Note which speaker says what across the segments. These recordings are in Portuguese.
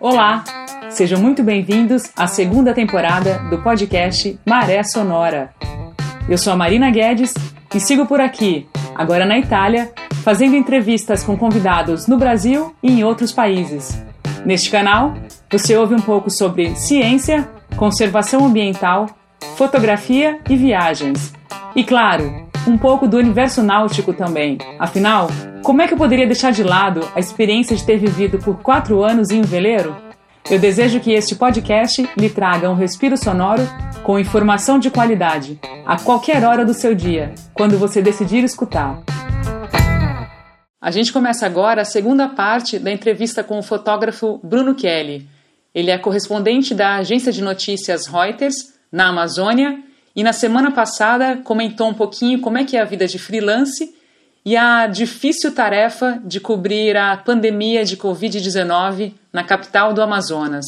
Speaker 1: Olá, sejam muito bem-vindos à segunda temporada do podcast Maré Sonora. Eu sou a Marina Guedes e sigo por aqui, agora na Itália, fazendo entrevistas com convidados no Brasil e em outros países. Neste canal, você ouve um pouco sobre ciência, conservação ambiental, fotografia e viagens. E claro, um pouco do universo náutico também. Afinal, como é que eu poderia deixar de lado a experiência de ter vivido por quatro anos em um veleiro? Eu desejo que este podcast lhe traga um respiro sonoro com informação de qualidade, a qualquer hora do seu dia, quando você decidir escutar. A gente começa agora a segunda parte da entrevista com o fotógrafo Bruno Kelly. Ele é correspondente da agência de notícias Reuters na Amazônia e na semana passada comentou um pouquinho como é que é a vida de freelance e a difícil tarefa de cobrir a pandemia de Covid-19 na capital do Amazonas.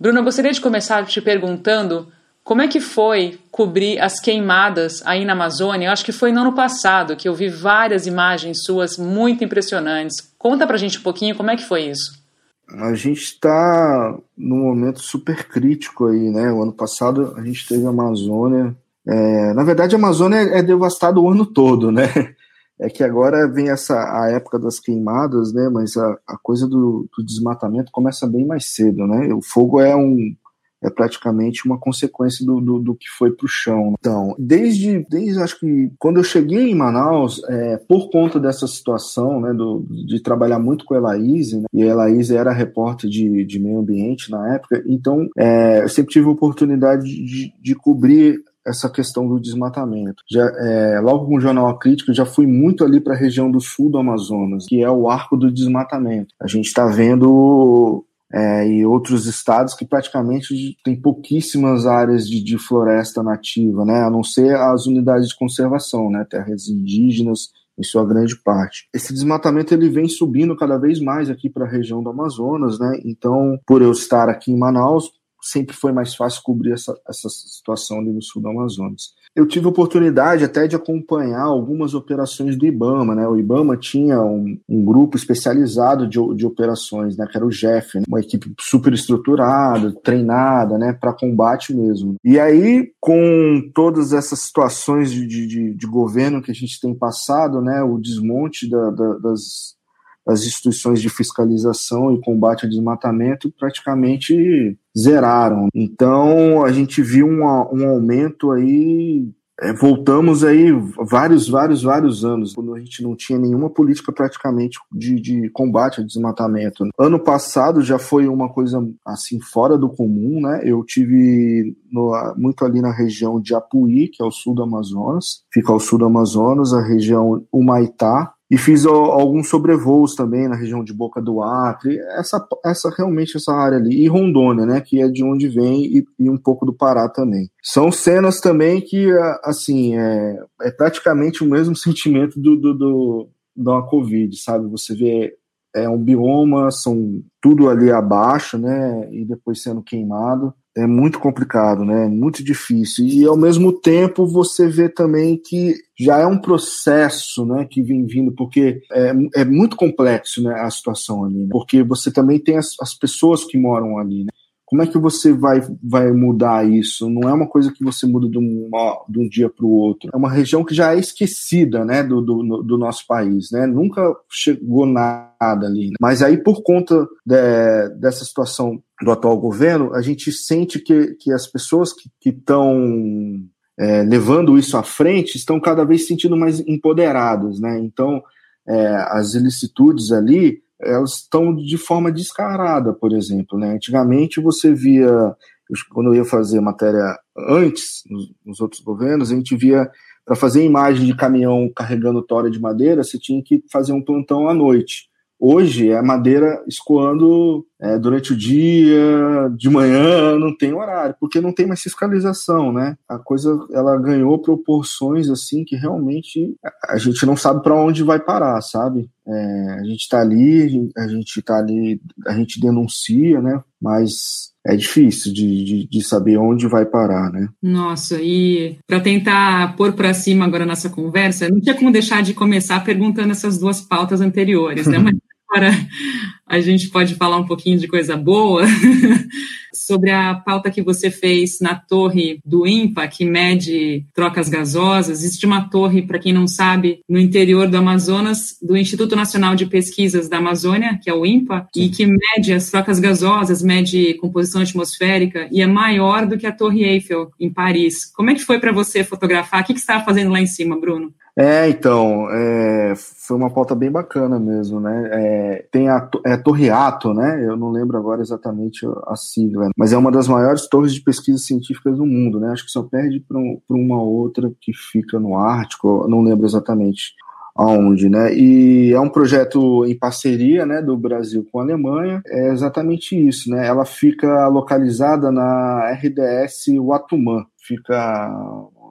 Speaker 1: Bruno, eu gostaria de começar te perguntando como é que foi cobrir as queimadas aí na Amazônia? Eu acho que foi no ano passado que eu vi várias imagens suas muito impressionantes. Conta pra gente um pouquinho como é que foi isso.
Speaker 2: A gente está num momento super crítico aí, né? O ano passado a gente teve a Amazônia. É, na verdade, a Amazônia é devastada o ano todo, né? É que agora vem essa a época das queimadas, né? Mas a, a coisa do, do desmatamento começa bem mais cedo, né? O fogo é um é praticamente uma consequência do, do, do que foi para o chão. Então, desde, desde acho que quando eu cheguei em Manaus, é, por conta dessa situação, né, do, de trabalhar muito com a Elaíse, né, e a Elaíse era repórter de, de meio ambiente na época, então é, eu sempre tive a oportunidade de, de cobrir essa questão do desmatamento. Já, é, logo com o Jornal Crítico, já fui muito ali para a região do sul do Amazonas, que é o arco do desmatamento. A gente está vendo é, e outros estados que praticamente tem pouquíssimas áreas de, de, floresta nativa, né, a não ser as unidades de conservação, né, terras indígenas em sua grande parte. Esse desmatamento ele vem subindo cada vez mais aqui para a região do Amazonas, né, então por eu estar aqui em Manaus, sempre foi mais fácil cobrir essa, essa situação ali no sul do Amazonas. Eu tive oportunidade até de acompanhar algumas operações do IBAMA, né? O IBAMA tinha um, um grupo especializado de, de operações, né? Que era o JEF, né? uma equipe super estruturada, treinada, né? Para combate mesmo. E aí, com todas essas situações de, de, de, governo que a gente tem passado, né? O desmonte da, da, das as instituições de fiscalização e combate ao desmatamento praticamente zeraram. Então a gente viu um, um aumento aí. É, voltamos aí vários, vários, vários anos, quando a gente não tinha nenhuma política praticamente de, de combate ao desmatamento. Ano passado já foi uma coisa assim fora do comum, né? Eu tive no, muito ali na região de Apuí, que é o sul do Amazonas, fica ao sul do Amazonas, a região Humaitá, e fiz alguns sobrevoos também na região de Boca do Acre, essa, essa realmente essa área ali, e Rondônia, né, que é de onde vem, e, e um pouco do Pará também. São cenas também que, assim, é, é praticamente o mesmo sentimento do, do, do, da Covid, sabe? Você vê é um bioma, são tudo ali abaixo, né, e depois sendo queimado é muito complicado, né? Muito difícil. E ao mesmo tempo você vê também que já é um processo, né, que vem vindo, porque é, é muito complexo, né, a situação ali, né? porque você também tem as, as pessoas que moram ali, né? Como é que você vai, vai mudar isso? Não é uma coisa que você muda de um, de um dia para o outro. É uma região que já é esquecida né, do, do, do nosso país. Né? Nunca chegou nada ali. Né? Mas aí, por conta de, dessa situação do atual governo, a gente sente que, que as pessoas que estão é, levando isso à frente estão cada vez se sentindo mais empoderadas. Né? Então, é, as ilicitudes ali elas estão de forma descarada, por exemplo. Né? Antigamente você via, quando eu ia fazer matéria antes, nos, outros governos, a gente via, para fazer imagem de caminhão carregando tora de madeira, você tinha que fazer um plantão à noite. Hoje é madeira escoando é, durante o dia, de manhã, não tem horário, porque não tem mais fiscalização, né? A coisa ela ganhou proporções assim que realmente a gente não sabe para onde vai parar, sabe? É, a gente está ali, a gente está ali, a gente denuncia, né? Mas é difícil de, de, de, saber onde vai parar, né?
Speaker 1: Nossa, e para tentar pôr para cima agora nossa conversa, não tinha como deixar de começar perguntando essas duas pautas anteriores, né? Mas agora a gente pode falar um pouquinho de coisa boa sobre a pauta que você fez na torre do INPA, que mede trocas gasosas. Existe uma torre, para quem não sabe, no interior do Amazonas, do Instituto Nacional de Pesquisas da Amazônia, que é o INPA, e que mede as trocas gasosas, mede composição atmosférica e é maior do que a Torre Eiffel em Paris. Como é que foi para você fotografar? O que, que você estava fazendo lá em cima, Bruno?
Speaker 2: É, então, é, foi uma pauta bem bacana mesmo, né? É, tem a é, Torre Ato, né? Eu não lembro agora exatamente a sigla, mas é uma das maiores torres de pesquisa científicas do mundo, né? Acho que só perde para um, uma outra que fica no Ártico, não lembro exatamente aonde, né? E é um projeto em parceria, né, do Brasil com a Alemanha. É exatamente isso, né? Ela fica localizada na RDS Watumã, fica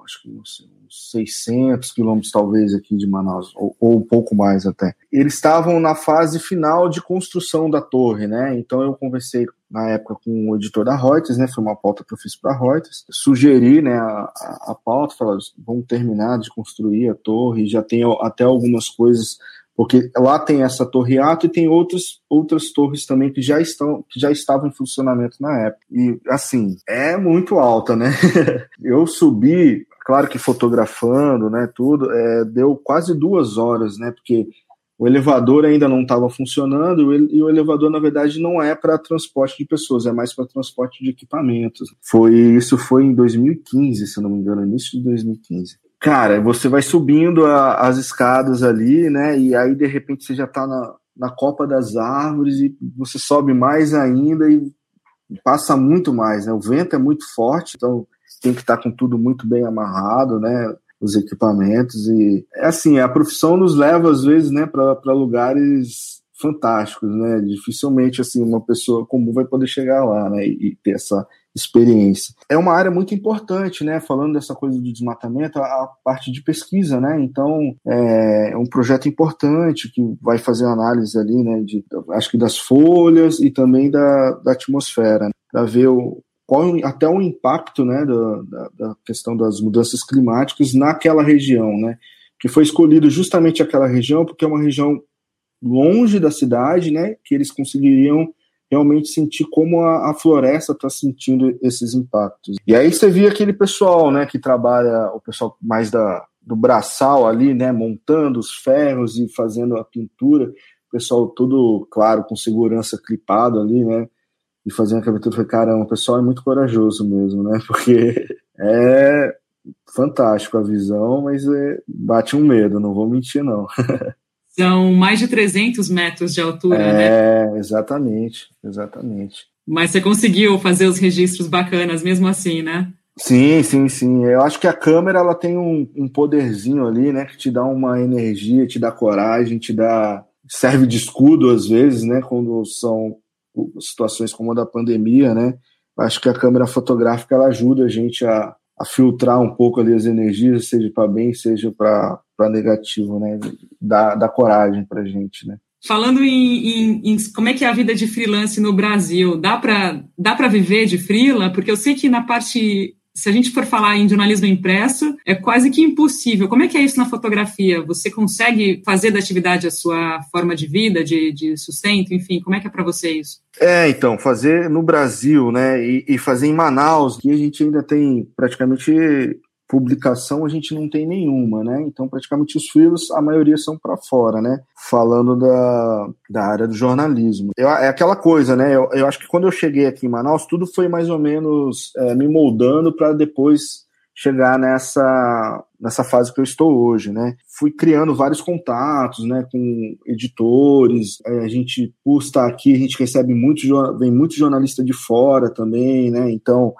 Speaker 2: acho que não sei, 600 quilômetros talvez aqui de Manaus, ou, ou, um pouco mais até. Eles estavam na fase final de construção da torre, né? Então eu conversei na época com o editor da Reuters, né? Foi uma pauta que eu fiz para a Reuters. Sugeri, né, a, a, pauta, falar, vamos terminar de construir a torre, já tem até algumas coisas porque lá tem essa torre ato e tem outros, outras torres também que já estão que já estavam em funcionamento na época. E assim, é muito alta, né? eu subi Claro que fotografando, né, tudo, é, deu quase duas horas, né, porque o elevador ainda não estava funcionando e o elevador, na verdade, não é para transporte de pessoas, é mais para transporte de equipamentos. Foi Isso foi em 2015, se não me engano, início de 2015. Cara, você vai subindo a, as escadas ali, né, e aí, de repente, você já está na, na copa das árvores e você sobe mais ainda e passa muito mais, né, o vento é muito forte, então tem que estar com tudo muito bem amarrado, né? Os equipamentos e é assim, a profissão nos leva às vezes, né, para lugares fantásticos, né? Dificilmente assim uma pessoa comum vai poder chegar lá, né, e, ter essa experiência. É uma área muito importante, né? Falando dessa coisa do desmatamento, a, a parte de pesquisa, né? Então é, é um projeto importante que vai fazer análise ali, né? De, acho que das folhas e também da, da atmosfera, né? para ver o, qual até o impacto né, da, da, questão das mudanças climáticas naquela região, né, que foi escolhido justamente aquela região porque é uma região longe da cidade, né, que eles conseguiriam realmente sentir como a, a floresta está sentindo esses impactos. E aí você via aquele pessoal, né, que trabalha, o pessoal mais da, do braçal ali, né, montando os ferros e fazendo a pintura, o pessoal todo, claro, com segurança clipado ali, né, e fazer uma captura, falei, caramba, o pessoal é muito corajoso mesmo, né? Porque é fantástico a visão, mas é, bate um medo, não vou mentir, não.
Speaker 1: São mais de 300 metros de altura,
Speaker 2: é,
Speaker 1: né?
Speaker 2: É, exatamente, exatamente.
Speaker 1: Mas você conseguiu fazer os registros bacanas mesmo assim, né?
Speaker 2: Sim, sim, sim. Eu acho que a câmera ela tem um, um poderzinho ali, né? Que te dá uma energia, te dá coragem, te dá. serve de escudo às vezes, né? Quando são situações como a da pandemia, né? Acho que a câmera fotográfica ela ajuda a gente a, a filtrar um pouco ali as energias, seja para bem, seja para negativo, né? Dá, dá coragem para a gente, né?
Speaker 1: Falando em, em, em, como é que é a vida de freelance no Brasil, dá para dá viver de freela? Porque eu sei que na parte se a gente for falar em jornalismo impresso, é quase que impossível. Como é que é isso na fotografia? Você consegue fazer da atividade a sua forma de vida, de, de sustento, enfim, como é que é para você isso?
Speaker 2: É, então, fazer no Brasil, né, e, e fazer em Manaus, que a gente ainda tem praticamente publicação a gente não tem nenhuma, né? Então, praticamente os filhos, a maioria são para fora, né? Falando da, da área do jornalismo. Eu, é aquela coisa, né? Eu, eu acho que quando eu cheguei aqui em Manaus, tudo foi mais ou menos é, me moldando para depois chegar nessa, nessa fase que eu estou hoje, né? Fui criando vários contatos, né, com editores. É, a gente, por estar aqui, a gente recebe muito, vem muito jornalista de fora também, né? Então,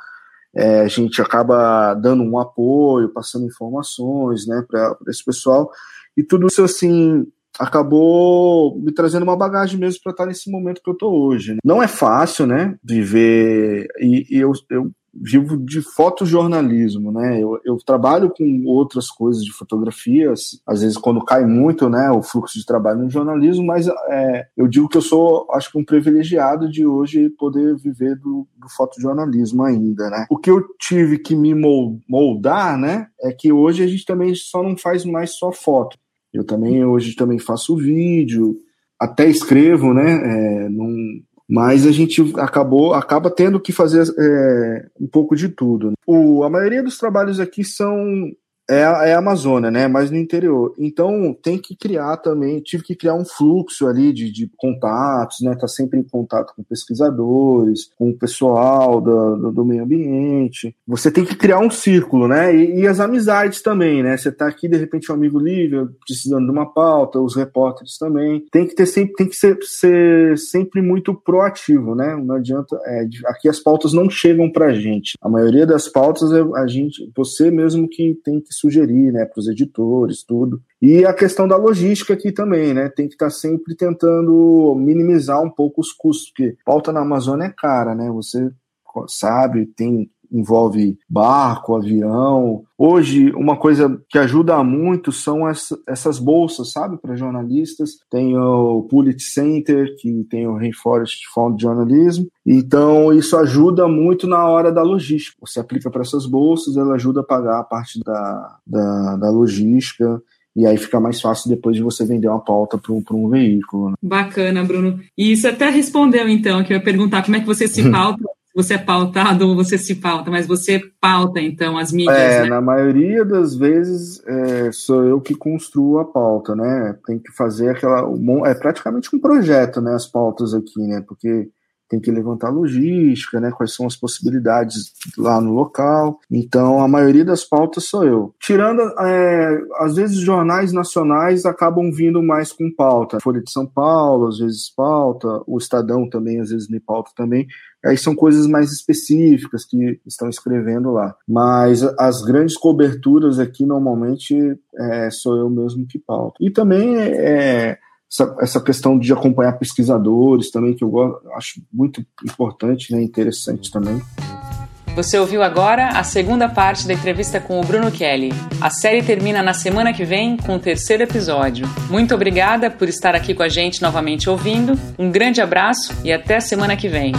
Speaker 2: é, a gente acaba dando um apoio, passando informações né, para esse pessoal. E tudo isso, assim, acabou me trazendo uma bagagem mesmo para estar nesse momento que eu estou hoje. Né? Não é fácil, né, viver e, e eu, eu vivo de fotojornalismo, né? Eu, eu, trabalho com outras coisas de fotografias, às vezes quando cai muito, né, o fluxo de trabalho no jornalismo, mas é, eu digo que eu sou, acho que um privilegiado de hoje poder viver do, do fotojornalismo ainda, né? O que eu tive que me moldar, né, é que hoje a gente também só não faz mais só foto. Eu também hoje também faço vídeo, até escrevo, né, é, num, mas a gente acabou acaba tendo que fazer é, um pouco de tudo. O, a maioria dos trabalhos aqui são é a, é a Amazônia, né? Mas no interior. Então tem que criar também, tive que criar um fluxo ali de, de contatos, né? Tá sempre em contato com pesquisadores, com o pessoal do, do, do meio ambiente. Você tem que criar um círculo, né? E, e, as amizades também, né? Você tá aqui, de repente, um amigo livre, precisando de uma pauta, os repórteres também. Tem que ter sempre, tem que ser, ser sempre muito proativo, né? Não adianta. É, aqui as pautas não chegam pra gente. A maioria das pautas é a gente, você mesmo que tem que sugerir, né, para os editores, tudo. E a questão da logística aqui também, né, tem que estar tá sempre tentando minimizar um pouco os custos, porque pauta na Amazônia é cara, né, você sabe, tem envolve barco, avião. Hoje, uma coisa que ajuda muito são essas bolsas, sabe, para jornalistas. Tem o Pulitzer Center, que tem o Rainforest Fund Journalism. Então, isso ajuda muito na hora da logística. Você aplica para essas bolsas, ela ajuda a pagar a parte da, da, da logística e aí fica mais fácil depois de você vender uma pauta para um, um veículo. Né?
Speaker 1: Bacana, Bruno. E isso até respondeu, então, que eu ia perguntar como é que você se pauta você é pautado ou você se pauta, mas você pauta, então, as mídias,
Speaker 2: é,
Speaker 1: né?
Speaker 2: Na maioria das vezes é, sou eu que construo a pauta, né? Tem que fazer aquela. É praticamente um projeto, né? As pautas aqui, né? Porque tem que levantar logística, né? Quais são as possibilidades lá no local. Então, a maioria das pautas sou eu. Tirando, é, às vezes, jornais nacionais acabam vindo mais com pauta. Folha de São Paulo, às vezes pauta. O Estadão também, às vezes, me pauta também. Aí são coisas mais específicas que estão escrevendo lá. Mas as grandes coberturas aqui, normalmente, é, sou eu mesmo que pauto. E também é, essa, essa questão de acompanhar pesquisadores também, que eu gosto, acho muito importante, né, interessante também.
Speaker 1: Você ouviu agora a segunda parte da entrevista com o Bruno Kelly. A série termina na semana que vem com o terceiro episódio. Muito obrigada por estar aqui com a gente novamente ouvindo. Um grande abraço e até semana que vem.